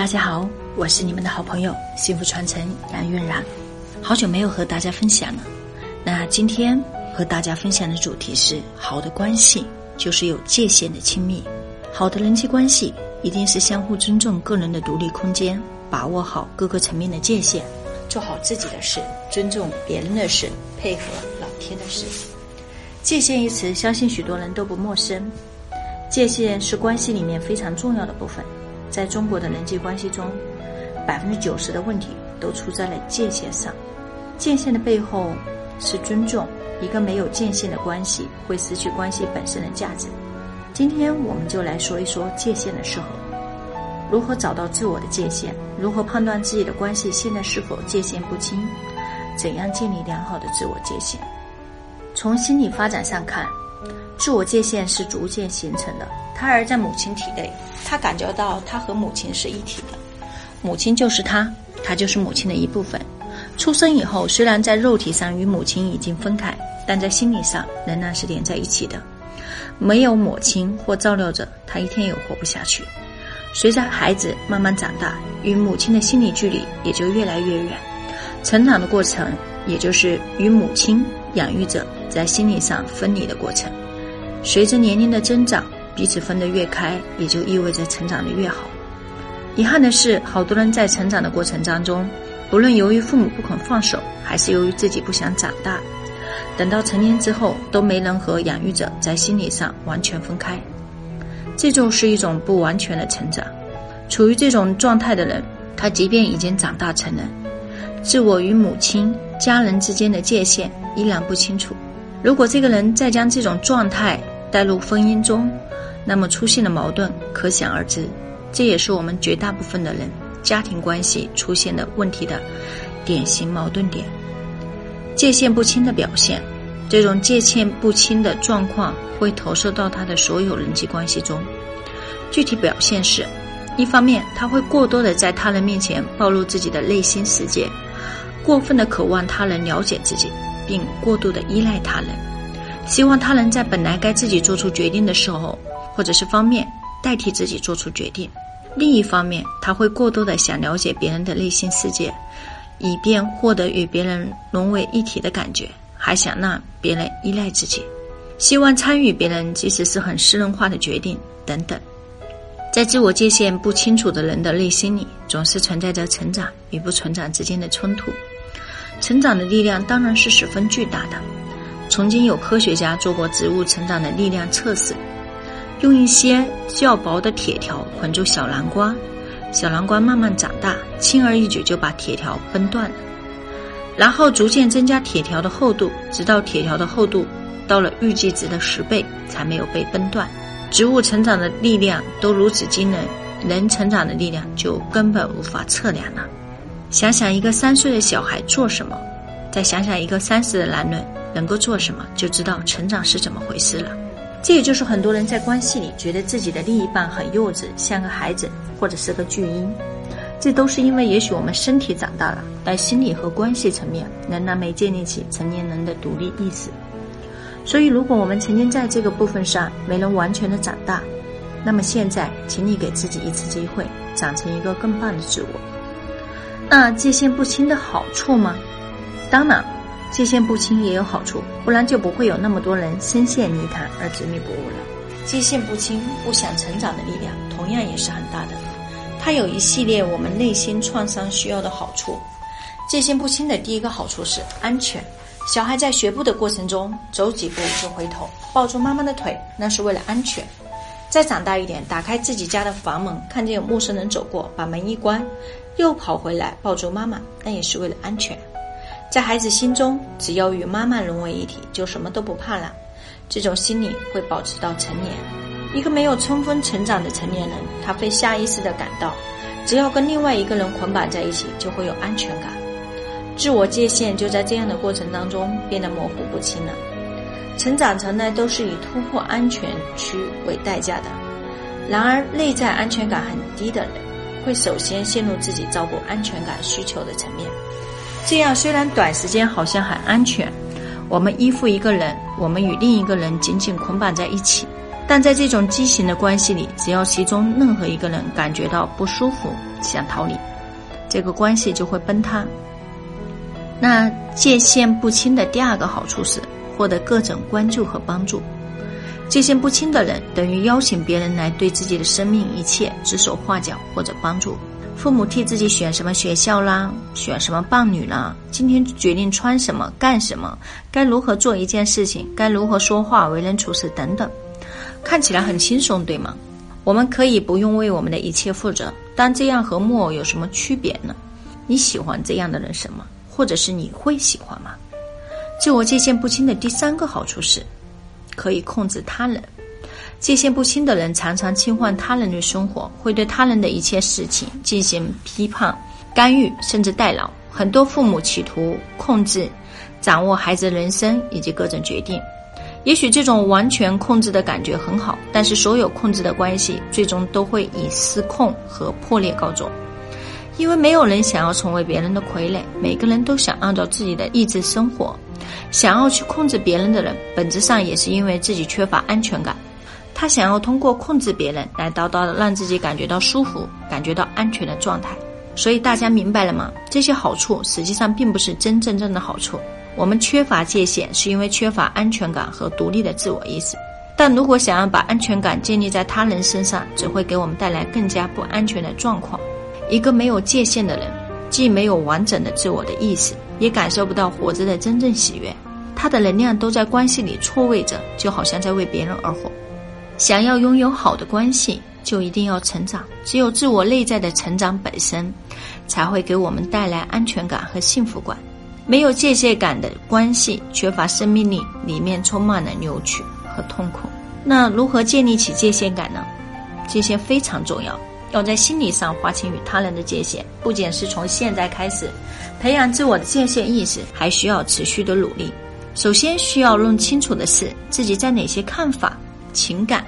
大家好，我是你们的好朋友幸福传承杨韵然，好久没有和大家分享了。那今天和大家分享的主题是：好的关系就是有界限的亲密。好的人际关系一定是相互尊重个人的独立空间，把握好各个层面的界限，做好自己的事，尊重别人的事，配合老天的事。界限一词，相信许多人都不陌生。界限是关系里面非常重要的部分。在中国的人际关系中，百分之九十的问题都出在了界限上。界限的背后是尊重。一个没有界限的关系会失去关系本身的价值。今天我们就来说一说界限的适合，如何找到自我的界限，如何判断自己的关系现在是否界限不清，怎样建立良好的自我界限。从心理发展上看，自我界限是逐渐形成的。胎儿在母亲体内，他感觉到他和母亲是一体的，母亲就是他，他就是母亲的一部分。出生以后，虽然在肉体上与母亲已经分开，但在心理上仍然是连在一起的。没有母亲或照料者，他一天也活不下去。随着孩子慢慢长大，与母亲的心理距离也就越来越远。成长的过程，也就是与母亲养育者在心理上分离的过程。随着年龄的增长，彼此分得越开，也就意味着成长的越好。遗憾的是，好多人在成长的过程当中，不论由于父母不肯放手，还是由于自己不想长大，等到成年之后，都没能和养育者在心理上完全分开。这就是一种不完全的成长。处于这种状态的人，他即便已经长大成人，自我与母亲、家人之间的界限依然不清楚。如果这个人再将这种状态带入婚姻中，那么出现的矛盾可想而知，这也是我们绝大部分的人家庭关系出现的问题的典型矛盾点。界限不清的表现，这种界限不清的状况会投射到他的所有人际关系中。具体表现是：一方面，他会过多的在他人面前暴露自己的内心世界，过分的渴望他人了解自己，并过度的依赖他人，希望他人在本来该自己做出决定的时候。或者是方面代替自己做出决定，另一方面他会过多的想了解别人的内心世界，以便获得与别人融为一体的感觉，还想让别人依赖自己，希望参与别人即使是很私人化的决定等等。在自我界限不清楚的人的内心里，总是存在着成长与不成长之间的冲突。成长的力量当然是十分巨大的，曾经有科学家做过植物成长的力量测试。用一些较薄的铁条捆住小南瓜，小南瓜慢慢长大，轻而易举就把铁条崩断了。然后逐渐增加铁条的厚度，直到铁条的厚度到了预计值的十倍，才没有被崩断。植物成长的力量都如此惊人，人成长的力量就根本无法测量了。想想一个三岁的小孩做什么，再想想一个三十的男人能够做什么，就知道成长是怎么回事了。这也就是很多人在关系里觉得自己的另一半很幼稚，像个孩子，或者是个巨婴。这都是因为，也许我们身体长大了，但心理和关系层面仍然没建立起成年人的独立意识。所以，如果我们曾经在这个部分上没能完全的长大，那么现在，请你给自己一次机会，长成一个更棒的自我。那界限不清的好处吗？当然。界限不清也有好处，不然就不会有那么多人深陷泥潭而执迷不悟了。界限不清、不想成长的力量，同样也是很大的。它有一系列我们内心创伤需要的好处。界限不清的第一个好处是安全。小孩在学步的过程中，走几步就回头抱住妈妈的腿，那是为了安全。再长大一点，打开自己家的房门，看见有陌生人走过，把门一关，又跑回来抱住妈妈，那也是为了安全。在孩子心中，只要与妈妈融为一体，就什么都不怕了。这种心理会保持到成年。一个没有充分成长的成年人，他会下意识地感到，只要跟另外一个人捆绑在一起，就会有安全感。自我界限就在这样的过程当中变得模糊不清了。成长从来都是以突破安全区为代价的。然而，内在安全感很低的人，会首先陷入自己照顾安全感需求的层面。这样虽然短时间好像很安全，我们依附一个人，我们与另一个人紧紧捆绑在一起，但在这种畸形的关系里，只要其中任何一个人感觉到不舒服，想逃离，这个关系就会崩塌。那界限不清的第二个好处是获得各种关注和帮助。界限不清的人等于邀请别人来对自己的生命一切指手画脚或者帮助。父母替自己选什么学校啦，选什么伴侣啦，今天决定穿什么、干什么，该如何做一件事情，该如何说话、为人处事等等。看起来很轻松，对吗？我们可以不用为我们的一切负责，但这样和木偶有什么区别呢？你喜欢这样的人什么？或者是你会喜欢吗？自我界限不清的第三个好处是，可以控制他人。界限不清的人常常侵犯他人的生活，会对他人的一切事情进行批判、干预，甚至代劳。很多父母企图控制、掌握孩子人生以及各种决定。也许这种完全控制的感觉很好，但是所有控制的关系最终都会以失控和破裂告终，因为没有人想要成为别人的傀儡，每个人都想按照自己的意志生活。想要去控制别人的人，本质上也是因为自己缺乏安全感，他想要通过控制别人来达到让自己感觉到舒服、感觉到安全的状态。所以大家明白了吗？这些好处实际上并不是真真正的好处。我们缺乏界限，是因为缺乏安全感和独立的自我意识。但如果想要把安全感建立在他人身上，只会给我们带来更加不安全的状况。一个没有界限的人，既没有完整的自我的意识，也感受不到活着的真正喜悦。他的能量都在关系里错位着，就好像在为别人而活。想要拥有好的关系，就一定要成长。只有自我内在的成长本身，才会给我们带来安全感和幸福感。没有界限感的关系，缺乏生命力，里面充满了扭曲和痛苦。那如何建立起界限感呢？界限非常重要，要在心理上划清与他人的界限。不仅是从现在开始培养自我的界限意识，还需要持续的努力。首先需要弄清楚的是自己在哪些看法、情感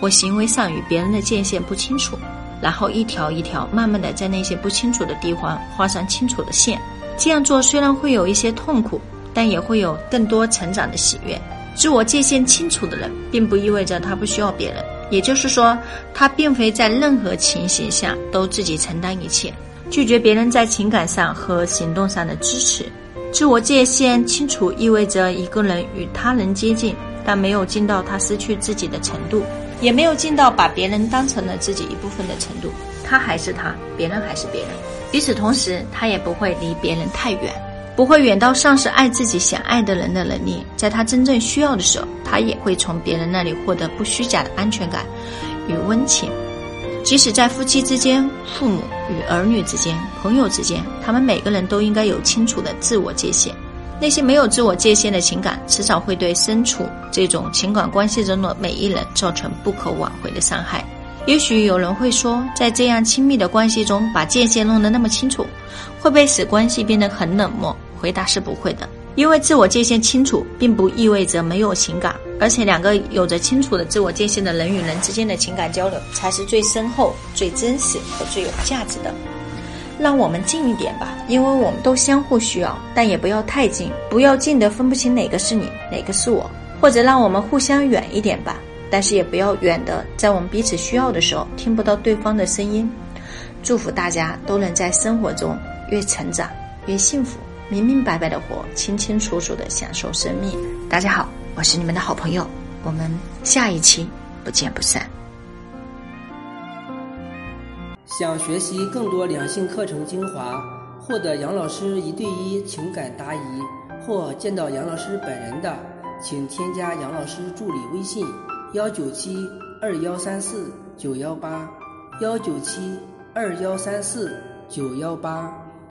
或行为上与别人的界限不清楚，然后一条一条慢慢的在那些不清楚的地方画上清楚的线。这样做虽然会有一些痛苦，但也会有更多成长的喜悦。自我界限清楚的人，并不意味着他不需要别人，也就是说，他并非在任何情形下都自己承担一切，拒绝别人在情感上和行动上的支持。自我界限清楚意味着一个人与他人接近，但没有近到他失去自己的程度，也没有近到把别人当成了自己一部分的程度。他还是他，别人还是别人。与此同时，他也不会离别人太远，不会远到丧失爱自己想爱的人的能力。在他真正需要的时候，他也会从别人那里获得不虚假的安全感与温情。即使在夫妻之间、父母与儿女之间、朋友之间，他们每个人都应该有清楚的自我界限。那些没有自我界限的情感，迟早会对身处这种情感关系中的每一人造成不可挽回的伤害。也许有人会说，在这样亲密的关系中，把界限弄得那么清楚，会被使关系变得很冷漠？回答是不会的，因为自我界限清楚，并不意味着没有情感，而且两个有着清楚的自我界限的人与人之间的情感交流，才是最深厚、最真实和最有价值的。让我们近一点吧，因为我们都相互需要，但也不要太近，不要近得分不清哪个是你，哪个是我，或者让我们互相远一点吧。但是也不要远的，在我们彼此需要的时候听不到对方的声音。祝福大家都能在生活中越成长越幸福，明明白白的活，清清楚楚的享受生命。大家好，我是你们的好朋友，我们下一期不见不散。想学习更多两性课程精华，获得杨老师一对一情感答疑，或见到杨老师本人的，请添加杨老师助理微信。幺九七二幺三四九幺八，幺九七二幺三四九幺八。